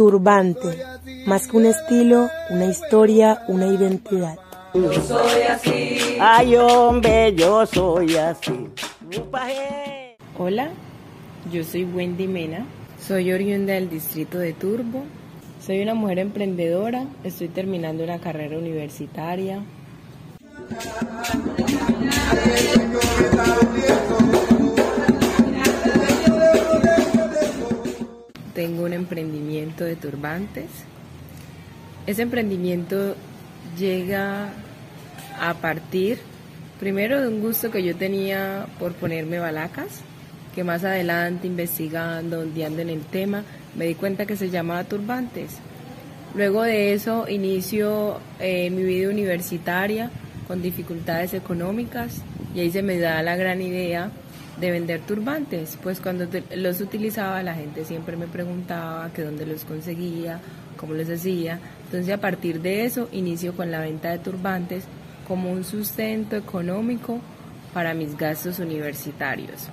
Turbante, más que un estilo, una historia, una identidad. Yo soy así. Ay, hombre, yo soy así. Hola, yo soy Wendy Mena, soy oriunda del distrito de Turbo, soy una mujer emprendedora, estoy terminando una carrera universitaria. Tengo un emprendimiento de turbantes. Ese emprendimiento llega a partir primero de un gusto que yo tenía por ponerme balacas, que más adelante investigando, ondeando en el tema, me di cuenta que se llamaba turbantes. Luego de eso inicio eh, mi vida universitaria con dificultades económicas y ahí se me da la gran idea de vender turbantes, pues cuando los utilizaba la gente siempre me preguntaba que dónde los conseguía, cómo los hacía. Entonces a partir de eso inicio con la venta de turbantes como un sustento económico para mis gastos universitarios.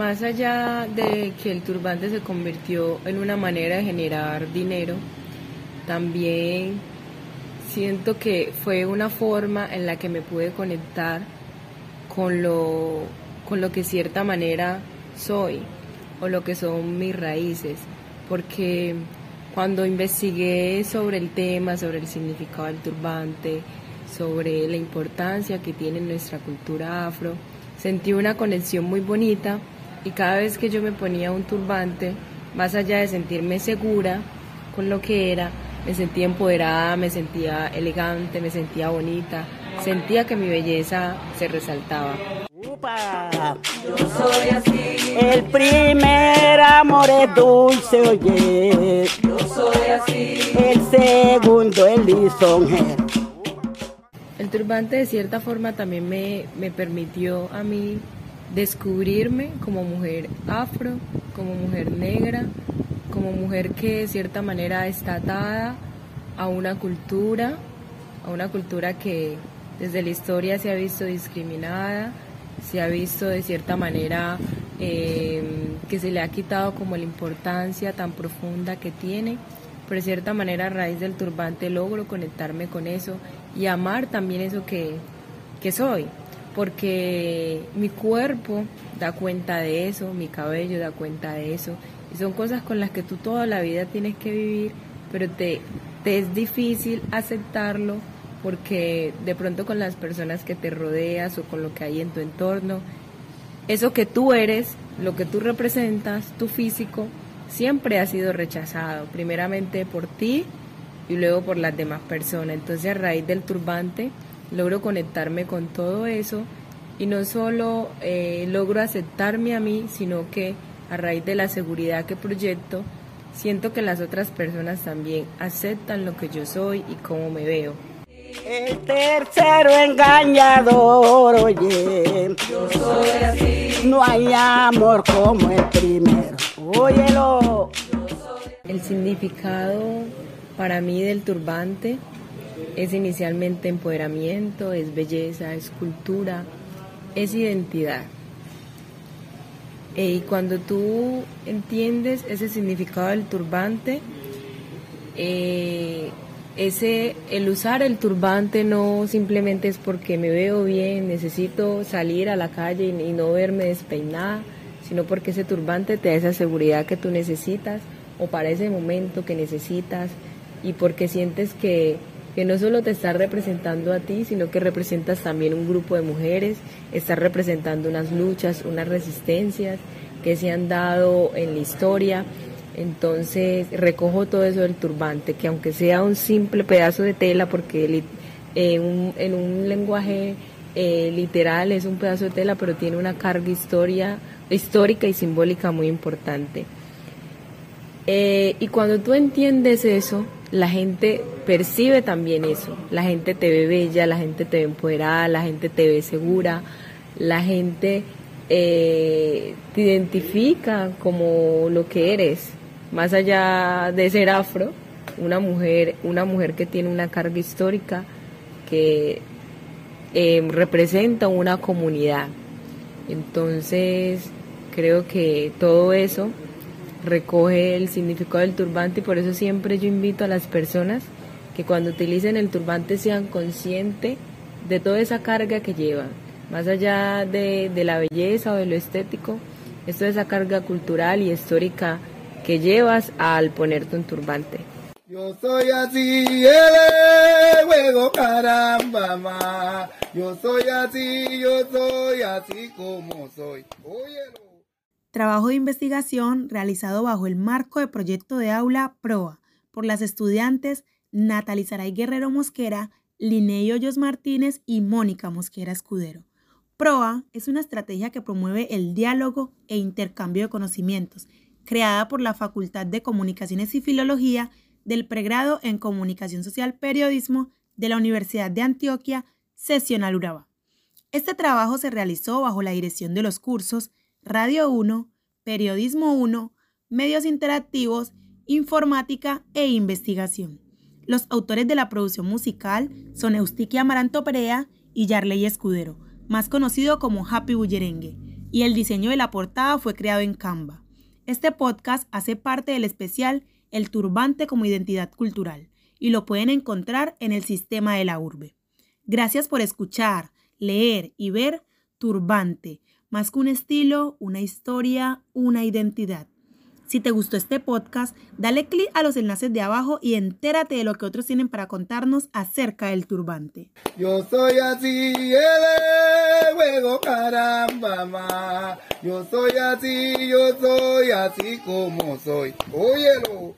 Más allá de que el turbante se convirtió en una manera de generar dinero, también siento que fue una forma en la que me pude conectar con lo, con lo que cierta manera soy o lo que son mis raíces, porque cuando investigué sobre el tema, sobre el significado del turbante, sobre la importancia que tiene en nuestra cultura afro, sentí una conexión muy bonita y cada vez que yo me ponía un turbante, más allá de sentirme segura con lo que era, me sentía empoderada, me sentía elegante, me sentía bonita, sentía que mi belleza se resaltaba. Yo soy así. El primer amor es dulce, oye. Yo soy así. El segundo es lisonjero. El turbante de cierta forma también me, me permitió a mí descubrirme como mujer afro, como mujer negra, como mujer que de cierta manera está atada a una cultura, a una cultura que desde la historia se ha visto discriminada, se ha visto de cierta manera eh, que se le ha quitado como la importancia tan profunda que tiene, pero de cierta manera a raíz del turbante logro conectarme con eso y amar también eso que, que soy porque mi cuerpo da cuenta de eso, mi cabello da cuenta de eso, y son cosas con las que tú toda la vida tienes que vivir, pero te, te es difícil aceptarlo porque de pronto con las personas que te rodeas o con lo que hay en tu entorno, eso que tú eres, lo que tú representas, tu físico, siempre ha sido rechazado, primeramente por ti y luego por las demás personas. Entonces a raíz del turbante, logro conectarme con todo eso y no solo eh, logro aceptarme a mí, sino que a raíz de la seguridad que proyecto, siento que las otras personas también aceptan lo que yo soy y cómo me veo. El tercero engañador, oye, yo soy así. No hay amor como el primero, óyelo. El significado para mí del turbante es inicialmente empoderamiento, es belleza, es cultura, es identidad. y cuando tú entiendes ese significado del turbante, eh, ese, el usar el turbante no simplemente es porque me veo bien, necesito salir a la calle y, y no verme despeinada, sino porque ese turbante te da esa seguridad que tú necesitas o para ese momento que necesitas y porque sientes que que no solo te está representando a ti, sino que representas también un grupo de mujeres, estás representando unas luchas, unas resistencias que se han dado en la historia. Entonces recojo todo eso del turbante, que aunque sea un simple pedazo de tela, porque en un, lenguaje eh, literal es un pedazo de tela, pero tiene una carga historia, histórica y simbólica muy importante. Eh, y cuando tú entiendes eso, la gente percibe también eso. La gente te ve bella, la gente te ve empoderada, la gente te ve segura, la gente eh, te identifica como lo que eres, más allá de ser afro, una mujer, una mujer que tiene una carga histórica que eh, representa una comunidad. Entonces, creo que todo eso recoge el significado del turbante y por eso siempre yo invito a las personas que cuando utilicen el turbante sean conscientes de toda esa carga que llevan, más allá de, de la belleza o de lo estético, esto es esa carga cultural y histórica que llevas al ponerte un turbante. Yo soy así, juego caramba, Yo soy así, yo soy así como soy. Trabajo de investigación realizado bajo el marco de proyecto de aula PROA por las estudiantes Natalie Saray Guerrero Mosquera, Linney Hoyos Martínez y Mónica Mosquera Escudero. PROA es una estrategia que promueve el diálogo e intercambio de conocimientos, creada por la Facultad de Comunicaciones y Filología del pregrado en Comunicación Social Periodismo de la Universidad de Antioquia, Sesional Urabá. Este trabajo se realizó bajo la dirección de los cursos Radio 1, Periodismo 1, Medios Interactivos, Informática e Investigación. Los autores de la producción musical son Eustiquia Amaranto Perea y Yarley Escudero, más conocido como Happy Bullerengue, y el diseño de la portada fue creado en Canva. Este podcast hace parte del especial El turbante como identidad cultural y lo pueden encontrar en el sistema de la urbe. Gracias por escuchar, leer y ver Turbante, más que un estilo, una historia, una identidad. Si te gustó este podcast, dale clic a los enlaces de abajo y entérate de lo que otros tienen para contarnos acerca del turbante. Yo soy así, juego caramba, Yo soy así, yo soy así como soy. Óyelo.